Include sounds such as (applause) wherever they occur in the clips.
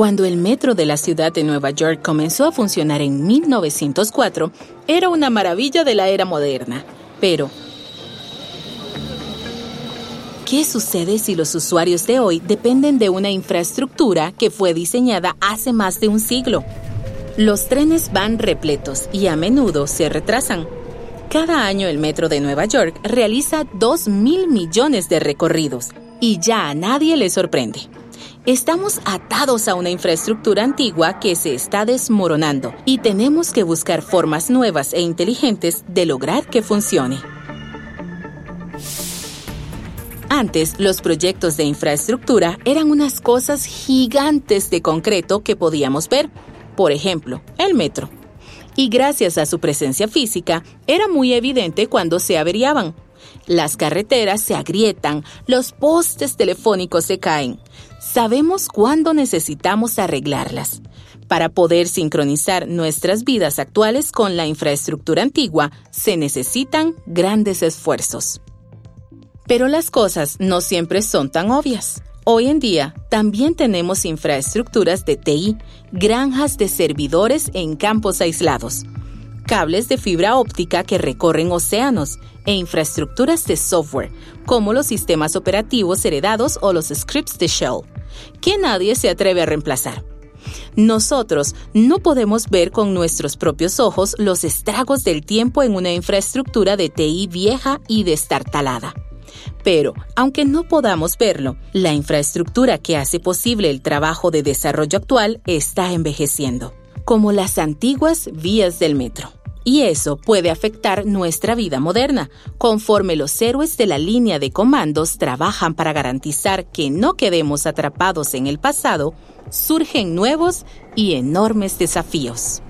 Cuando el metro de la ciudad de Nueva York comenzó a funcionar en 1904, era una maravilla de la era moderna. Pero, ¿qué sucede si los usuarios de hoy dependen de una infraestructura que fue diseñada hace más de un siglo? Los trenes van repletos y a menudo se retrasan. Cada año el metro de Nueva York realiza 2 mil millones de recorridos y ya a nadie le sorprende. Estamos atados a una infraestructura antigua que se está desmoronando y tenemos que buscar formas nuevas e inteligentes de lograr que funcione. Antes, los proyectos de infraestructura eran unas cosas gigantes de concreto que podíamos ver, por ejemplo, el metro. Y gracias a su presencia física, era muy evidente cuando se averiaban. Las carreteras se agrietan, los postes telefónicos se caen, sabemos cuándo necesitamos arreglarlas. Para poder sincronizar nuestras vidas actuales con la infraestructura antigua, se necesitan grandes esfuerzos. Pero las cosas no siempre son tan obvias. Hoy en día también tenemos infraestructuras de TI, granjas de servidores en campos aislados, cables de fibra óptica que recorren océanos e infraestructuras de software, como los sistemas operativos heredados o los scripts de Shell, que nadie se atreve a reemplazar. Nosotros no podemos ver con nuestros propios ojos los estragos del tiempo en una infraestructura de TI vieja y destartalada. Pero, aunque no podamos verlo, la infraestructura que hace posible el trabajo de desarrollo actual está envejeciendo, como las antiguas vías del metro. Y eso puede afectar nuestra vida moderna, conforme los héroes de la línea de comandos trabajan para garantizar que no quedemos atrapados en el pasado, surgen nuevos y enormes desafíos.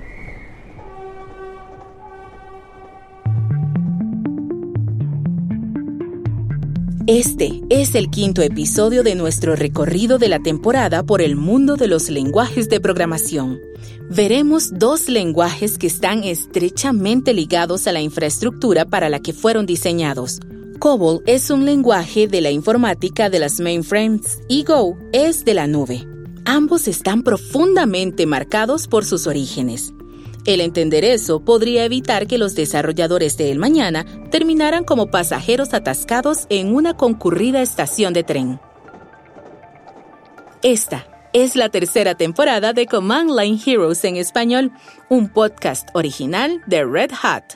Este es el quinto episodio de nuestro recorrido de la temporada por el mundo de los lenguajes de programación. Veremos dos lenguajes que están estrechamente ligados a la infraestructura para la que fueron diseñados. COBOL es un lenguaje de la informática de las mainframes y Go es de la nube. Ambos están profundamente marcados por sus orígenes. El entender eso podría evitar que los desarrolladores de El Mañana terminaran como pasajeros atascados en una concurrida estación de tren. Esta es la tercera temporada de Command Line Heroes en español, un podcast original de Red Hat.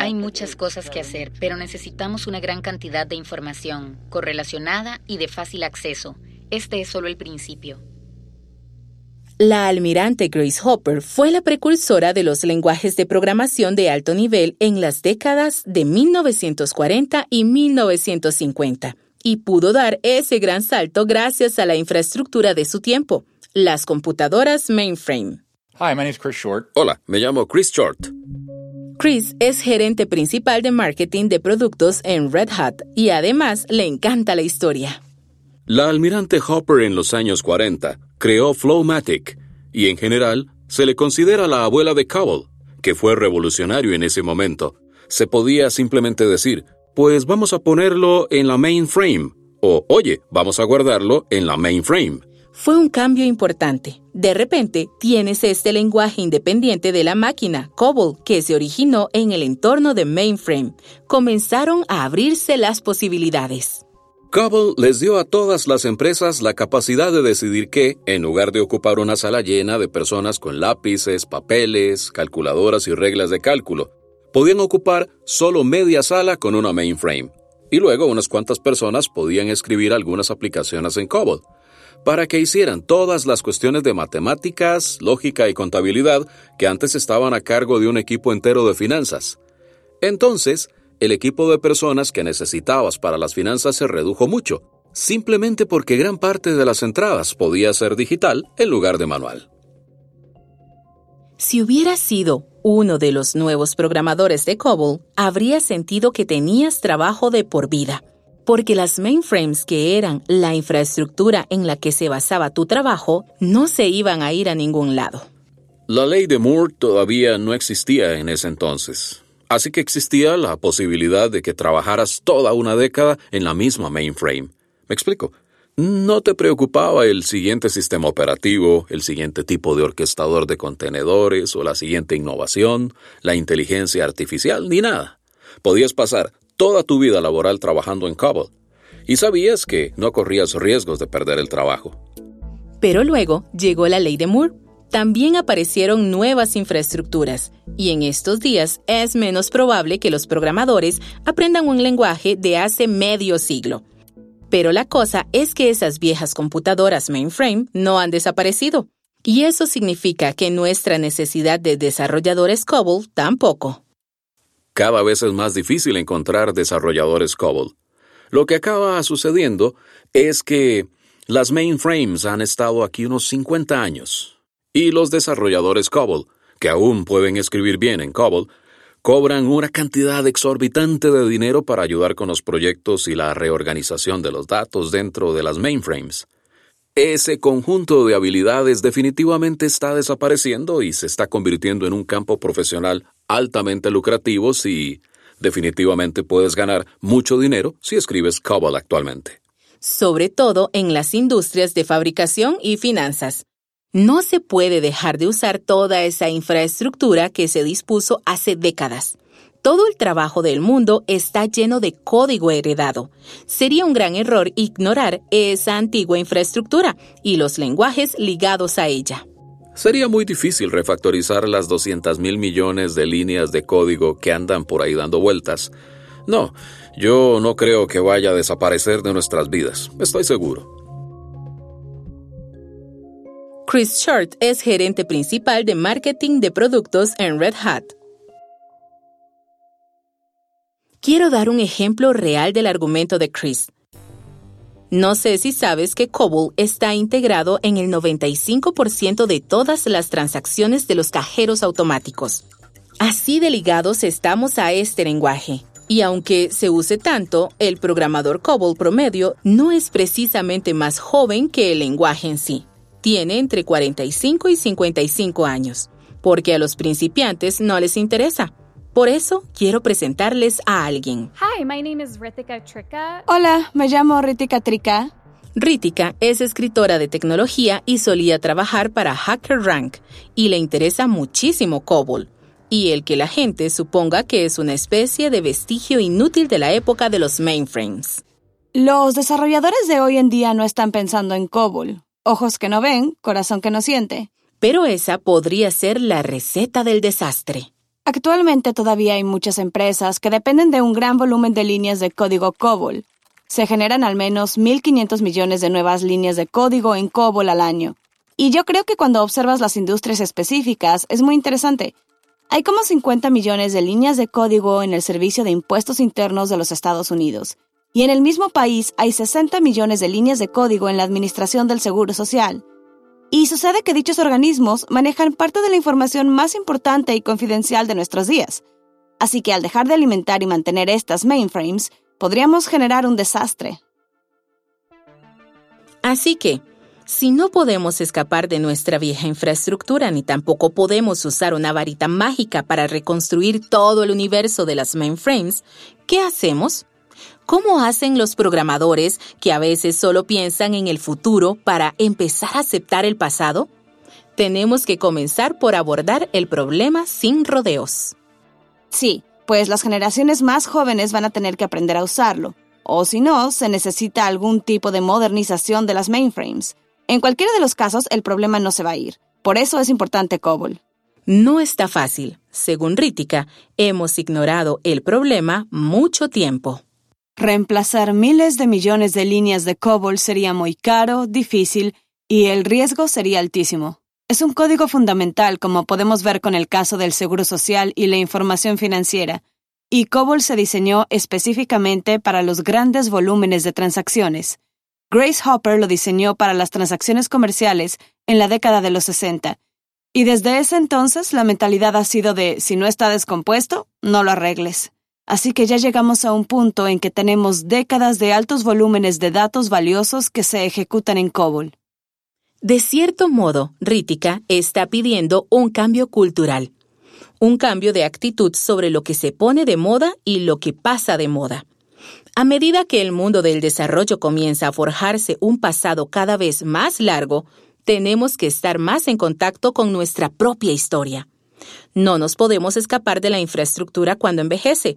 Hay muchas cosas que hacer, pero necesitamos una gran cantidad de información, correlacionada y de fácil acceso este es solo el principio. La almirante Grace Hopper fue la precursora de los lenguajes de programación de alto nivel en las décadas de 1940 y 1950 y pudo dar ese gran salto gracias a la infraestructura de su tiempo, las computadoras mainframe. Hi, my name is Chris Short. Hola, me llamo Chris Short. Chris es gerente principal de marketing de productos en Red Hat y además le encanta la historia. La almirante Hopper en los años 40 creó Flowmatic y en general se le considera la abuela de Cobol, que fue revolucionario en ese momento. Se podía simplemente decir, pues vamos a ponerlo en la mainframe o oye, vamos a guardarlo en la mainframe. Fue un cambio importante. De repente, tienes este lenguaje independiente de la máquina, COBOL, que se originó en el entorno de mainframe. Comenzaron a abrirse las posibilidades. Cobol les dio a todas las empresas la capacidad de decidir que, en lugar de ocupar una sala llena de personas con lápices, papeles, calculadoras y reglas de cálculo, podían ocupar solo media sala con una mainframe. Y luego unas cuantas personas podían escribir algunas aplicaciones en COBOL, para que hicieran todas las cuestiones de matemáticas, lógica y contabilidad que antes estaban a cargo de un equipo entero de finanzas. Entonces, el equipo de personas que necesitabas para las finanzas se redujo mucho, simplemente porque gran parte de las entradas podía ser digital en lugar de manual. Si hubieras sido uno de los nuevos programadores de COBOL, habría sentido que tenías trabajo de por vida, porque las mainframes que eran la infraestructura en la que se basaba tu trabajo no se iban a ir a ningún lado. La ley de Moore todavía no existía en ese entonces. Así que existía la posibilidad de que trabajaras toda una década en la misma mainframe. ¿Me explico? No te preocupaba el siguiente sistema operativo, el siguiente tipo de orquestador de contenedores o la siguiente innovación, la inteligencia artificial, ni nada. Podías pasar toda tu vida laboral trabajando en COBOL y sabías que no corrías riesgos de perder el trabajo. Pero luego llegó la ley de Moore. También aparecieron nuevas infraestructuras y en estos días es menos probable que los programadores aprendan un lenguaje de hace medio siglo pero la cosa es que esas viejas computadoras mainframe no han desaparecido. Y eso significa que nuestra necesidad de desarrolladores COBOL tampoco. Cada vez es más difícil encontrar desarrolladores COBOL. Lo que acaba sucediendo es que las mainframes han estado aquí unos 50 años. Y los desarrolladores COBOL, que aún pueden escribir bien en COBOL, cobran una cantidad exorbitante de dinero para ayudar con los proyectos y la reorganización de los datos dentro de las mainframes. Ese conjunto de habilidades definitivamente está desapareciendo y se está convirtiendo en un campo profesional altamente lucrativo si definitivamente puedes ganar mucho dinero si escribes COBOL actualmente. Sobre todo en las industrias de fabricación y finanzas. No se puede dejar de usar toda esa infraestructura que se dispuso hace décadas. Todo el trabajo del mundo está lleno de código heredado. Sería un gran error ignorar esa antigua infraestructura y los lenguajes ligados a ella. Sería muy difícil refactorizar las 200 mil millones de líneas de código que andan por ahí dando vueltas. No, yo no creo que vaya a desaparecer de nuestras vidas, estoy seguro. Chris Short es gerente principal de marketing de productos en Red Hat. Quiero dar un ejemplo real del argumento de Chris. No sé si sabes que COBOL está integrado en el 95% de todas las transacciones de los cajeros automáticos. Así de ligados estamos a este lenguaje. Y aunque se use tanto, el programador COBOL promedio no es precisamente más joven que el lenguaje en sí tiene entre 45 y 55 años, porque a los principiantes no les interesa. Por eso quiero presentarles a alguien. Hi, my name is Ritika Trika. Hola, me llamo Ritika Trika. Ritika es escritora de tecnología y solía trabajar para HackerRank y le interesa muchísimo COBOL y el que la gente suponga que es una especie de vestigio inútil de la época de los mainframes. Los desarrolladores de hoy en día no están pensando en COBOL. Ojos que no ven, corazón que no siente. Pero esa podría ser la receta del desastre. Actualmente todavía hay muchas empresas que dependen de un gran volumen de líneas de código COBOL. Se generan al menos 1.500 millones de nuevas líneas de código en COBOL al año. Y yo creo que cuando observas las industrias específicas es muy interesante. Hay como 50 millones de líneas de código en el Servicio de Impuestos Internos de los Estados Unidos y en el mismo país hay 60 millones de líneas de código en la Administración del Seguro Social. Y sucede que dichos organismos manejan parte de la información más importante y confidencial de nuestros días. Así que al dejar de alimentar y mantener estas mainframes, podríamos generar un desastre. Así que, si no podemos escapar de nuestra vieja infraestructura ni tampoco podemos usar una varita mágica para reconstruir todo el universo de las mainframes, ¿qué hacemos? ¿Cómo hacen los programadores que a veces solo piensan en el futuro para empezar a aceptar el pasado? Tenemos que comenzar por abordar el problema sin rodeos. Sí, pues las generaciones más jóvenes van a tener que aprender a usarlo, o si no, se necesita algún tipo de modernización de las mainframes. En cualquiera de los casos, el problema no se va a ir. Por eso es importante COBOL. No está fácil. Según Rítica, hemos ignorado el problema mucho tiempo. Reemplazar miles de millones de líneas de COBOL sería muy caro, difícil y el riesgo sería altísimo. Es un código fundamental, como podemos ver con el caso del Seguro Social y la información financiera, y COBOL se diseñó específicamente para los grandes volúmenes de transacciones. Grace Hopper lo diseñó para las transacciones comerciales en la década de los 60, y desde ese entonces la mentalidad ha sido de si no está descompuesto, no lo arregles. Así que ya llegamos a un punto en que tenemos décadas de altos volúmenes de datos valiosos que se ejecutan en COBOL. De cierto modo, Rítica está pidiendo un cambio cultural. un cambio de actitud sobre lo que se pone de moda y lo que pasa de moda. A medida que el mundo del desarrollo comienza a forjarse un pasado cada vez más largo, tenemos que estar más en contacto con nuestra propia historia. No nos podemos escapar de la infraestructura cuando envejece.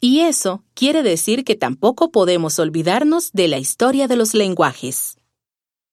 Y eso quiere decir que tampoco podemos olvidarnos de la historia de los lenguajes.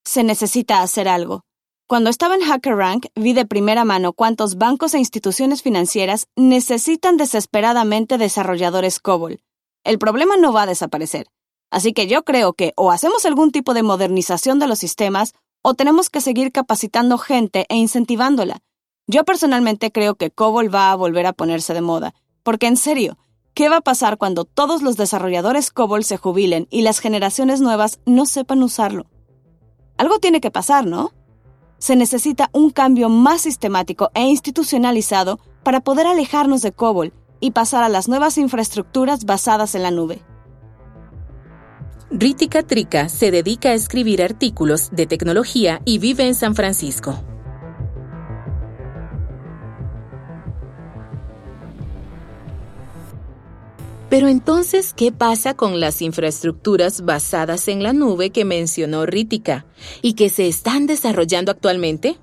Se necesita hacer algo. Cuando estaba en HackerRank, vi de primera mano cuántos bancos e instituciones financieras necesitan desesperadamente desarrolladores COBOL. El problema no va a desaparecer. Así que yo creo que o hacemos algún tipo de modernización de los sistemas o tenemos que seguir capacitando gente e incentivándola. Yo personalmente creo que COBOL va a volver a ponerse de moda, porque en serio, ¿qué va a pasar cuando todos los desarrolladores COBOL se jubilen y las generaciones nuevas no sepan usarlo? Algo tiene que pasar, ¿no? Se necesita un cambio más sistemático e institucionalizado para poder alejarnos de COBOL y pasar a las nuevas infraestructuras basadas en la nube. Ritika Trika se dedica a escribir artículos de tecnología y vive en San Francisco. Pero entonces, ¿qué pasa con las infraestructuras basadas en la nube que mencionó Ritika y que se están desarrollando actualmente?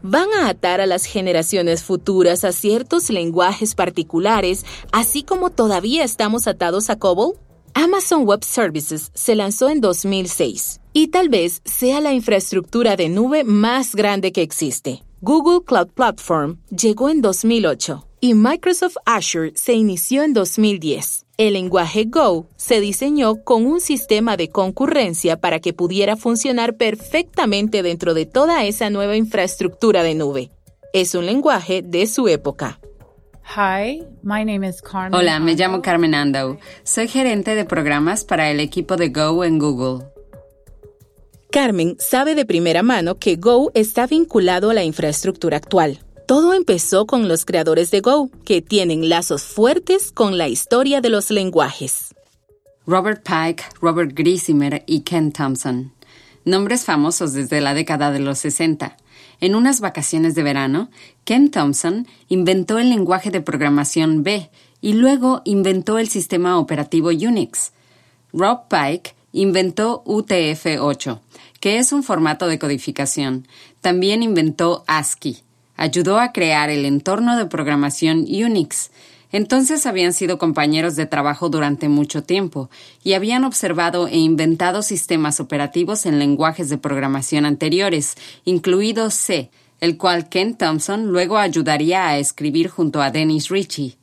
¿Van a atar a las generaciones futuras a ciertos lenguajes particulares, así como todavía estamos atados a COBOL? Amazon Web Services se lanzó en 2006 y tal vez sea la infraestructura de nube más grande que existe. Google Cloud Platform llegó en 2008 y Microsoft Azure se inició en 2010. El lenguaje Go se diseñó con un sistema de concurrencia para que pudiera funcionar perfectamente dentro de toda esa nueva infraestructura de nube. Es un lenguaje de su época. Hola, me llamo Carmen Andau. Soy gerente de programas para el equipo de Go en Google. Carmen sabe de primera mano que Go está vinculado a la infraestructura actual. Todo empezó con los creadores de Go, que tienen lazos fuertes con la historia de los lenguajes. Robert Pike, Robert Grisimer y Ken Thompson. Nombres famosos desde la década de los 60. En unas vacaciones de verano, Ken Thompson inventó el lenguaje de programación B y luego inventó el sistema operativo Unix. Rob Pike inventó UTF-8, que es un formato de codificación. También inventó ASCII ayudó a crear el entorno de programación Unix. Entonces habían sido compañeros de trabajo durante mucho tiempo y habían observado e inventado sistemas operativos en lenguajes de programación anteriores, incluido C, el cual Ken Thompson luego ayudaría a escribir junto a Dennis Ritchie.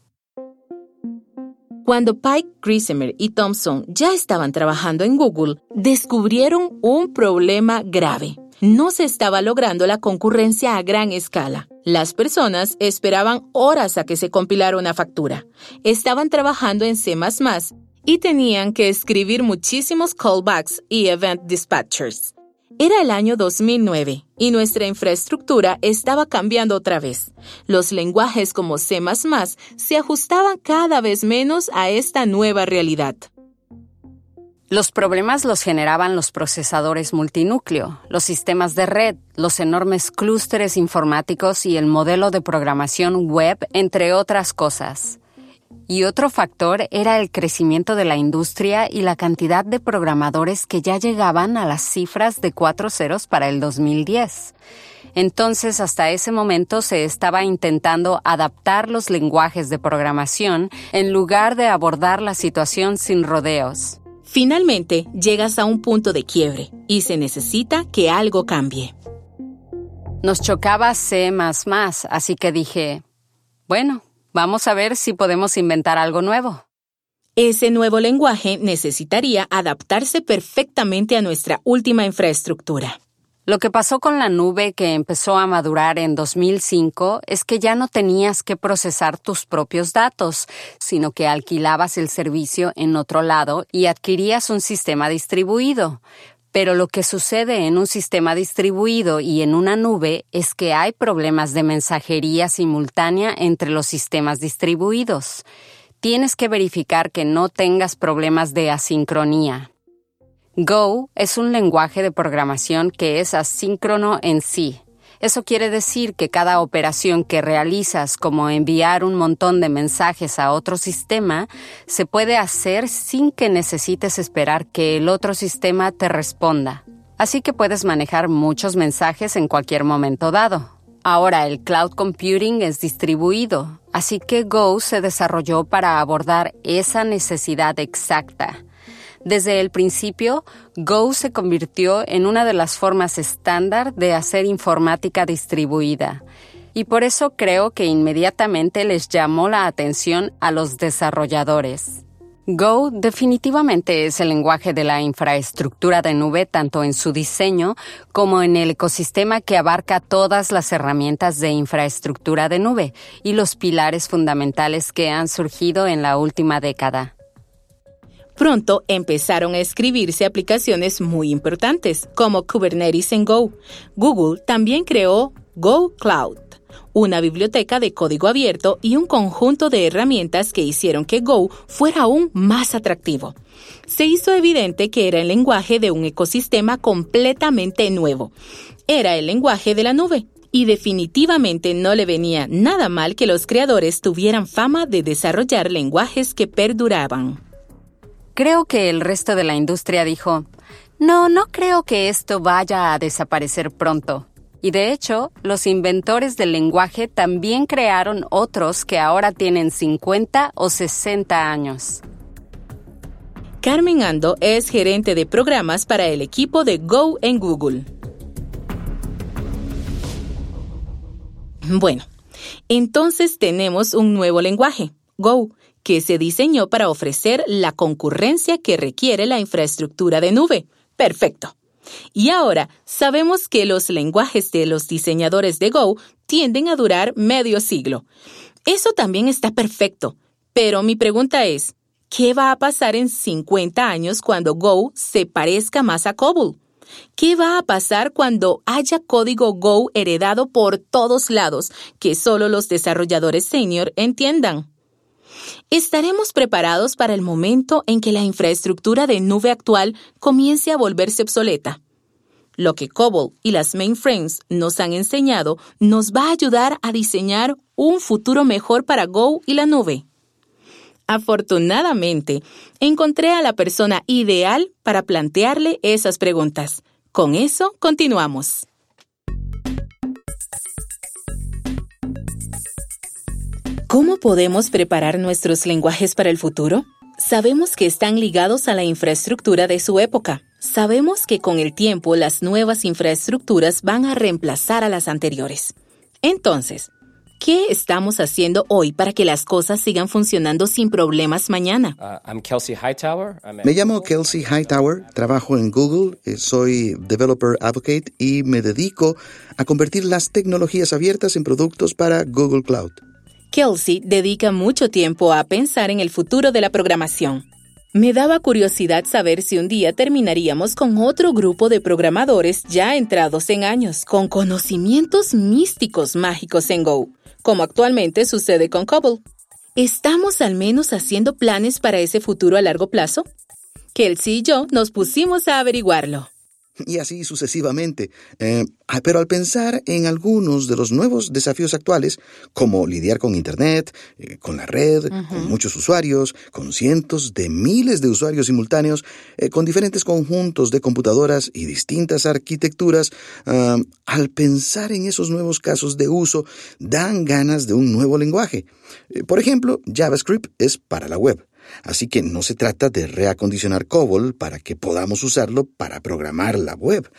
Cuando Pike, Grisimer y Thompson ya estaban trabajando en Google, descubrieron un problema grave no se estaba logrando la concurrencia a gran escala. Las personas esperaban horas a que se compilara una factura. Estaban trabajando en C ⁇ y tenían que escribir muchísimos callbacks y event dispatchers. Era el año 2009 y nuestra infraestructura estaba cambiando otra vez. Los lenguajes como C ⁇ se ajustaban cada vez menos a esta nueva realidad. Los problemas los generaban los procesadores multinúcleo, los sistemas de red, los enormes clústeres informáticos y el modelo de programación web, entre otras cosas. Y otro factor era el crecimiento de la industria y la cantidad de programadores que ya llegaban a las cifras de cuatro ceros para el 2010. Entonces, hasta ese momento se estaba intentando adaptar los lenguajes de programación en lugar de abordar la situación sin rodeos. Finalmente, llegas a un punto de quiebre y se necesita que algo cambie. Nos chocaba C así que dije, bueno, vamos a ver si podemos inventar algo nuevo. Ese nuevo lenguaje necesitaría adaptarse perfectamente a nuestra última infraestructura. Lo que pasó con la nube que empezó a madurar en 2005 es que ya no tenías que procesar tus propios datos, sino que alquilabas el servicio en otro lado y adquirías un sistema distribuido. Pero lo que sucede en un sistema distribuido y en una nube es que hay problemas de mensajería simultánea entre los sistemas distribuidos. Tienes que verificar que no tengas problemas de asincronía. Go es un lenguaje de programación que es asíncrono en sí, Eso quiere decir que cada operación que realizas, como enviar un montón de mensajes a otro sistema, se puede hacer sin que necesites esperar que el otro sistema te responda. Así que puedes manejar muchos mensajes en cualquier momento dado. Ahora el cloud computing es distribuido, así que Go se desarrolló para abordar esa necesidad exacta. Desde el principio, Go se convirtió en una de las formas estándar de hacer informática distribuida. Y por eso creo que inmediatamente les llamó la atención a los desarrolladores. Go definitivamente es el lenguaje de la infraestructura de nube tanto en su diseño como en el ecosistema que abarca todas las herramientas de infraestructura de nube y los pilares fundamentales que han surgido en la última década. Pronto empezaron a escribirse aplicaciones muy importantes, como Kubernetes en Go. Google también creó Go Cloud, una biblioteca de código abierto y un conjunto de herramientas que hicieron que Go fuera aún más atractivo. Se hizo evidente que era el lenguaje de un ecosistema completamente nuevo. Era el lenguaje de la nube, y definitivamente no le venía nada mal que los creadores tuvieran fama de desarrollar lenguajes que perduraban. Creo que el resto de la industria dijo, no, no creo que esto vaya a desaparecer pronto. Y de hecho, los inventores del lenguaje también crearon otros que ahora tienen 50 o 60 años. Carmen Ando es gerente de programas para el equipo de Go en Google. Bueno, entonces tenemos un nuevo lenguaje, Go, que se diseñó para ofrecer la concurrencia que requiere la infraestructura de nube. Perfecto. Y ahora sabemos que los lenguajes de los diseñadores de Go tienden a durar medio siglo. Eso también está perfecto. Pero mi pregunta es, ¿qué va a pasar en 50 años cuando Go se parezca más a COBOL? ¿Qué va a pasar cuando haya código Go heredado por todos lados que solo los desarrolladores senior entiendan? Estaremos preparados para el momento en que la infraestructura de nube actual comience a volverse obsoleta. Lo que COBOL y las mainframes nos han enseñado nos va a ayudar a diseñar un futuro mejor para Go y la nube. Afortunadamente, encontré a la persona ideal para plantearle esas preguntas. Con eso, continuamos. ¿Cómo podemos preparar nuestros lenguajes para el futuro? Sabemos que están ligados a la infraestructura de su época. Sabemos que con el tiempo las nuevas infraestructuras van a reemplazar a las anteriores. Entonces, ¿qué estamos haciendo hoy para que las cosas sigan funcionando sin problemas mañana? Uh, me llamo Kelsey Hightower, trabajo en Google, eh, soy Developer Advocate y me dedico a convertir las tecnologías abiertas en productos para Google Cloud. Kelsey dedica mucho tiempo a pensar en el futuro de la programación. Me daba curiosidad saber si un día terminaríamos con otro grupo de programadores ya entrados en años, con conocimientos místicos mágicos en Go, como actualmente sucede con Cobble. ¿Estamos al menos haciendo planes para ese futuro a largo plazo? Kelsey y yo nos pusimos a averiguarlo y así sucesivamente. Eh, ah, pero al pensar en algunos de los nuevos desafíos actuales, como lidiar con Internet, eh, con la red, con muchos usuarios, con cientos de miles de usuarios simultáneos, eh, con diferentes conjuntos de computadoras y distintas arquitecturas, ah, al pensar en esos nuevos casos de uso, dan ganas de un nuevo lenguaje. por ejemplo, JavaScript es para la web. Así que no se trata de reacondicionar COBOL para que podamos usarlo para programar la web.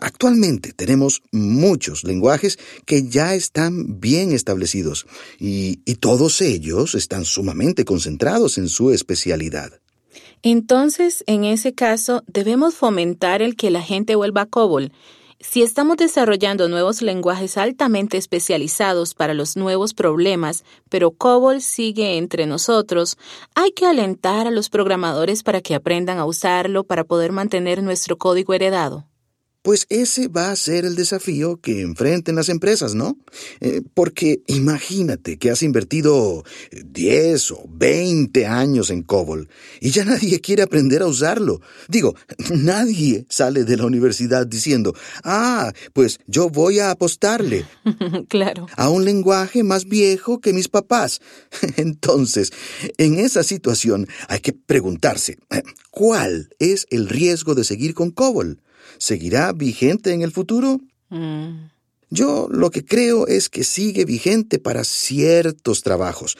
Actualmente tenemos muchos lenguajes que ya están bien establecidos y, todos ellos están sumamente concentrados en su especialidad. Entonces, en ese caso, debemos fomentar el que la gente vuelva a COBOL si estamos desarrollando nuevos lenguajes altamente especializados para los nuevos problemas, pero COBOL sigue entre nosotros, hay que alentar a los programadores para que aprendan a usarlo para poder mantener nuestro código heredado. Pues ese va a ser el desafío que enfrenten las empresas, ¿no? Eh, porque imagínate que has invertido 10 o 20 años en COBOL y ya nadie quiere aprender a usarlo. Digo, (laughs) nadie sale de la universidad diciendo, ah, pues yo voy a apostarle. (laughs) claro. A un lenguaje más viejo que mis papás. (laughs) Entonces, en esa situación hay que preguntarse, ¿cuál es el riesgo de seguir con COBOL? ¿Seguirá vigente en el futuro? Mm. Yo lo que creo es que sigue vigente para ciertos trabajos,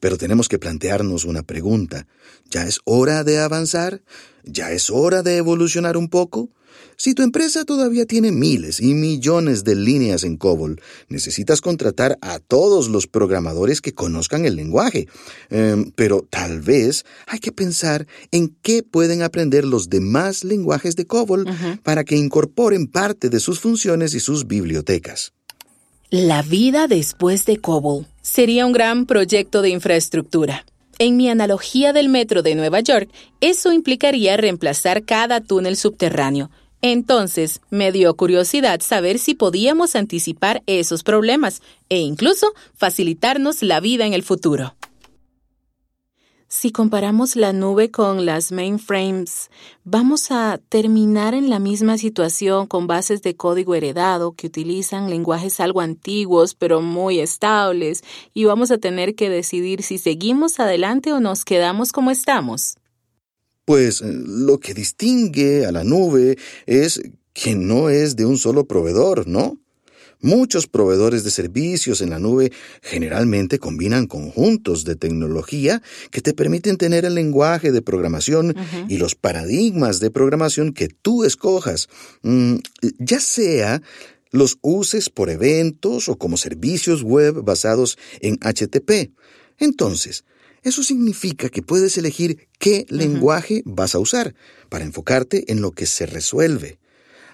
pero tenemos que plantearnos una pregunta. ¿Ya es hora de avanzar? ¿Ya es hora de evolucionar un poco? Si tu empresa todavía tiene miles y millones de líneas en COBOL, necesitas contratar a todos los programadores que conozcan el lenguaje. Em, pero tal vez hay que pensar en qué pueden aprender los demás lenguajes de COBOL para que incorporen parte de sus funciones y sus bibliotecas. La vida después de COBOL sería un gran proyecto de infraestructura. En mi analogía del metro de Nueva York, eso implicaría reemplazar cada túnel subterráneo, entonces me dio curiosidad saber si podíamos anticipar esos problemas e incluso facilitarnos la vida en el futuro. Si comparamos la nube con las mainframes, vamos a terminar en la misma situación con bases de código heredado que utilizan lenguajes algo antiguos pero muy estables y vamos a tener que decidir si seguimos adelante o nos quedamos como estamos. Pues eh, lo que distingue a la nube es que no es de un solo proveedor, ¿no? Muchos proveedores de servicios en la nube generalmente combinan conjuntos de tecnología que te permiten tener el lenguaje de programación y los paradigmas de programación que tú escojas, mm, ya sea los uses por eventos o como servicios web basados en HTTP. Entonces, eso significa que puedes elegir qué lenguaje vas a usar para enfocarte en lo que se resuelve.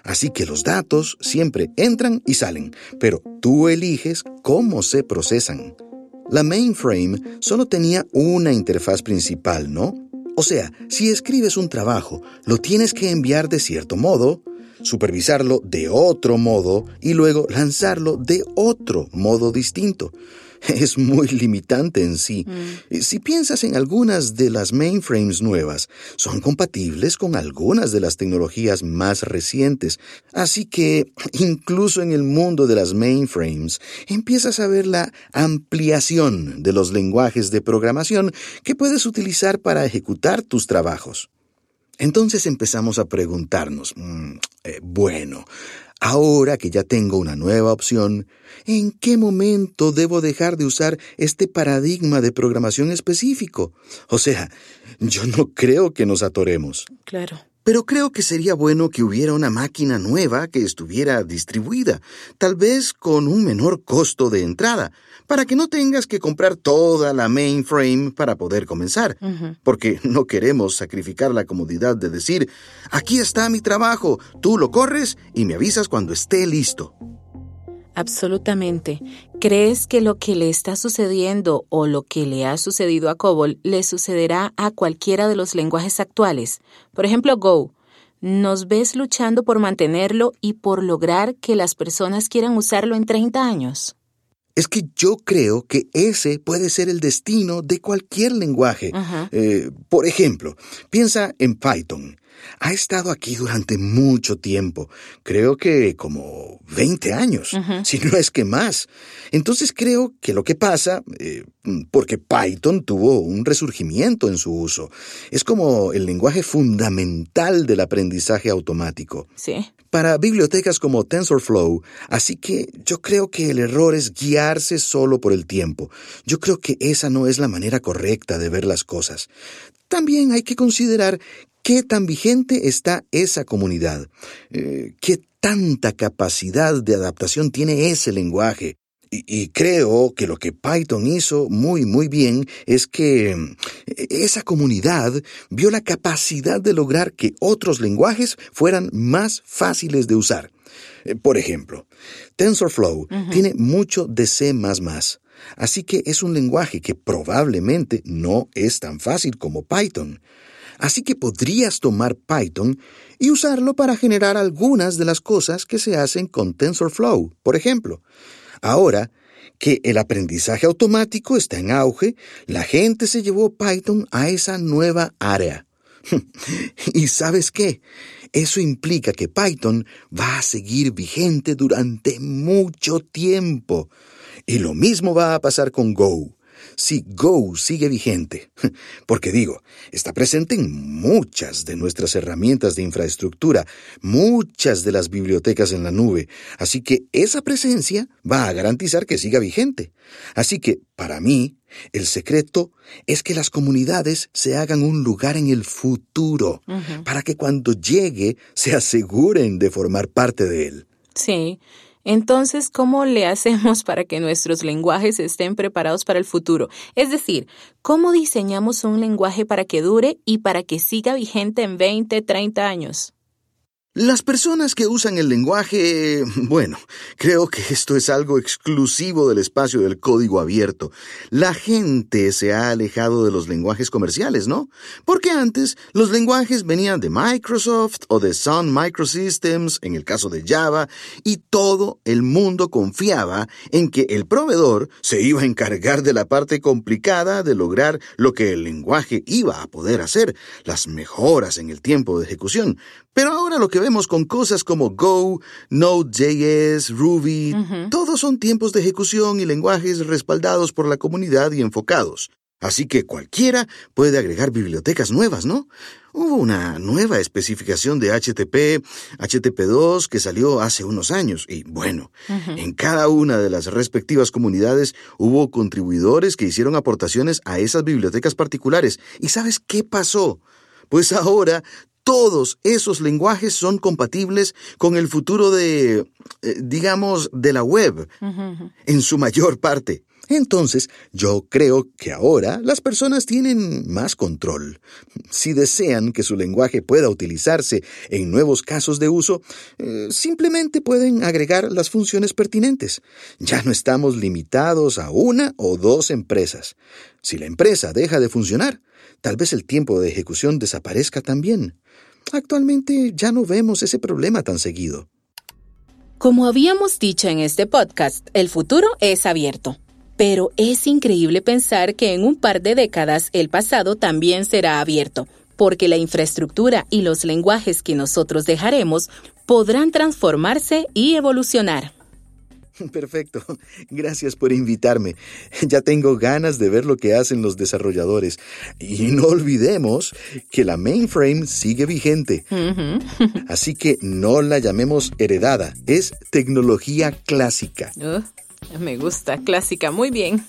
Así que los datos siempre entran y salen, pero tú eliges cómo se procesan. La mainframe solo tenía una interfaz principal, ¿no? O sea, si escribes un trabajo, lo tienes que enviar de cierto modo, supervisarlo de otro modo y luego lanzarlo de otro modo distinto. (laughs) es muy limitante en sí. Mm. Si piensas en algunas de las mainframes nuevas, son compatibles con algunas de las tecnologías más recientes. Así que, (laughs) incluso en el mundo de las mainframes, empiezas a ver la ampliación de los lenguajes de programación que puedes utilizar para ejecutar tus trabajos. Entonces empezamos a preguntarnos, mm, eh, bueno, Ahora que ya tengo una nueva opción, ¿en qué momento debo dejar de usar este paradigma de programación específico? O sea, yo no creo que nos atoremos. Claro. Pero creo que sería bueno que hubiera una máquina nueva que estuviera distribuida, tal vez con un menor costo de entrada, para que no tengas que comprar toda la mainframe para poder comenzar, porque no queremos sacrificar la comodidad de decir, aquí está mi trabajo, tú lo corres y me avisas cuando esté listo. Absolutamente. ¿Crees que lo que le está sucediendo o lo que le ha sucedido a COBOL le sucederá a cualquiera de los lenguajes actuales? Por ejemplo, Go. ¿Nos ves luchando por mantenerlo y por lograr que las personas quieran usarlo en 30 años? Es que yo creo que ese puede ser el destino de cualquier lenguaje. Eh, por ejemplo, piensa en Python. Ha estado aquí durante mucho tiempo, creo que como 20 años, si no es que más. Entonces creo que lo que pasa, eh, porque Python tuvo un resurgimiento en su uso, es como el lenguaje fundamental del aprendizaje automático. Sí. Para bibliotecas como TensorFlow, así que yo creo que el error es guiarse solo por el tiempo. Yo creo que esa no es la manera correcta de ver las cosas. También hay que considerar qué tan vigente está esa comunidad, eh, qué tanta capacidad de adaptación tiene ese lenguaje. Y, creo que lo que Python hizo muy, muy bien es que mm, esa comunidad vio la capacidad de lograr que otros lenguajes fueran más fáciles de usar. Eh, por ejemplo, TensorFlow tiene mucho de C++, así que es un lenguaje que probablemente no es tan fácil como Python. Así que podrías tomar Python y usarlo para generar algunas de las cosas que se hacen con TensorFlow, por ejemplo. Ahora que el aprendizaje automático está en auge, la gente se llevó Python a esa nueva área. (laughs) ¿Y sabes qué? Eso implica que Python va a seguir vigente durante mucho tiempo. Y lo mismo va a pasar con Go si Go sigue vigente. (laughs) Porque digo, está presente en muchas de nuestras herramientas de infraestructura, muchas de las bibliotecas en la nube, así que esa presencia va a garantizar que siga vigente. Así que, para mí, el secreto es que las comunidades se hagan un lugar en el futuro, para que cuando llegue se aseguren de formar parte de él. Sí, entonces, ¿cómo le hacemos para que nuestros lenguajes estén preparados para el futuro? Es decir, ¿cómo diseñamos un lenguaje para que dure y para que siga vigente en 20, 30 años? Las personas que usan el lenguaje, bueno, creo que esto es algo exclusivo del espacio del código abierto. La gente se ha alejado de los lenguajes comerciales, ¿no? Porque antes los lenguajes venían de Microsoft o de Sun Microsystems, en el caso de Java, y todo el mundo confiaba en que el proveedor se iba a encargar de la parte complicada de lograr lo que el lenguaje iba a poder hacer, las mejoras en el tiempo de ejecución. Pero ahora lo que vemos con cosas como Go, Node.js, Ruby, todos son tiempos de ejecución y lenguajes respaldados por la comunidad y enfocados. Así que cualquiera puede agregar bibliotecas nuevas, ¿no? Hubo una nueva especificación de HTTP, HTTP2, que salió hace unos años. Y bueno, en cada una de las respectivas comunidades hubo contribuidores que hicieron aportaciones a esas bibliotecas particulares. ¿Y sabes qué pasó? Pues ahora todos esos lenguajes son compatibles con el futuro de, eh, digamos, de la web, en su mayor parte. Entonces, yo creo que ahora las personas tienen más control. Si desean que su lenguaje pueda utilizarse en nuevos casos de uso, eh, simplemente pueden agregar las funciones pertinentes. Ya no estamos limitados a una o dos empresas. Si la empresa deja de funcionar, tal vez el tiempo de ejecución desaparezca también. Actualmente ya no vemos ese problema tan seguido. Como habíamos dicho en este podcast, el futuro es abierto. Pero es increíble pensar que en un par de décadas el pasado también será abierto, porque la infraestructura y los lenguajes que nosotros dejaremos podrán transformarse y evolucionar. (laughs) Perfecto. Gracias por invitarme. Ya tengo ganas de ver lo que hacen los desarrolladores. Y no olvidemos que la mainframe sigue vigente. (laughs) Así que no la llamemos heredada, es tecnología clásica. Uh, me gusta, clásica, muy bien.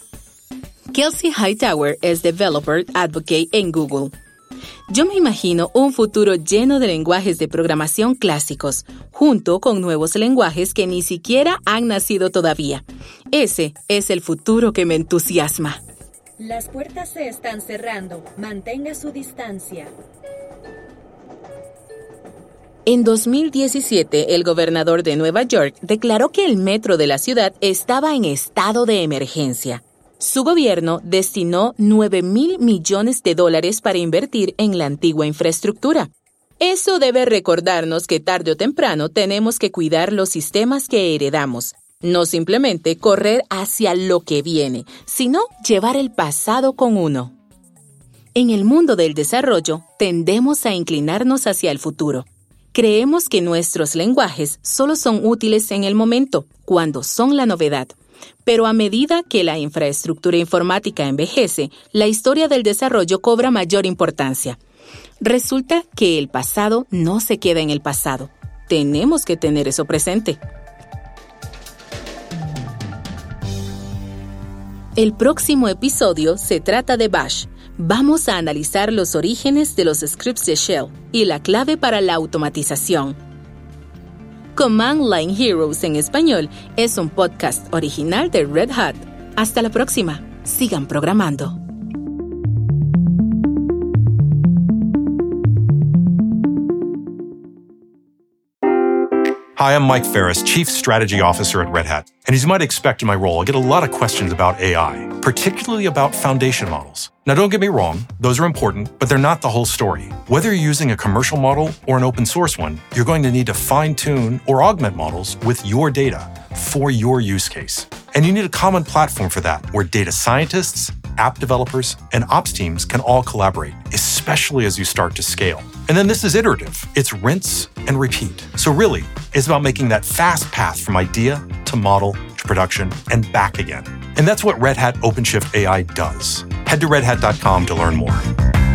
Kelsey Hightower es Developer Advocate en Google. Yo me imagino un futuro lleno de lenguajes de programación clásicos, junto con nuevos lenguajes que ni siquiera han nacido todavía. Ese es el futuro que me entusiasma. Las puertas se están cerrando. Mantenga su distancia. En 2017, el gobernador de Nueva York declaró que el metro de la ciudad estaba en estado de emergencia. Su gobierno destinó 9 mil millones de dólares para invertir en la antigua infraestructura. Eso debe recordarnos que tarde o temprano tenemos que cuidar los sistemas que heredamos, no simplemente correr hacia lo que viene, sino llevar el pasado con uno. En el mundo del desarrollo, tendemos a inclinarnos hacia el futuro. Creemos que nuestros lenguajes solo son útiles en el momento, cuando son la novedad. Pero a medida que la infraestructura informática envejece, la historia del desarrollo cobra mayor importancia. Resulta que el pasado no se queda en el pasado. Tenemos que tener eso presente. El próximo episodio se trata de Bash. Vamos a analizar los orígenes de los scripts de Shell y la clave para la automatización. Command Line Heroes en español es un podcast original de Red Hat. Hasta la próxima. Sigan programando. Hi, I'm Mike Ferris, Chief Strategy Officer at Red Hat. And as you might expect in my role, I get a lot of questions about AI, particularly about foundation models. Now, don't get me wrong, those are important, but they're not the whole story. Whether you're using a commercial model or an open source one, you're going to need to fine tune or augment models with your data for your use case. And you need a common platform for that where data scientists, app developers, and ops teams can all collaborate, especially as you start to scale. And then this is iterative. It's rinse and repeat. So really, it's about making that fast path from idea to model to production and back again. And that's what Red Hat OpenShift AI does. Head to redhat.com to learn more.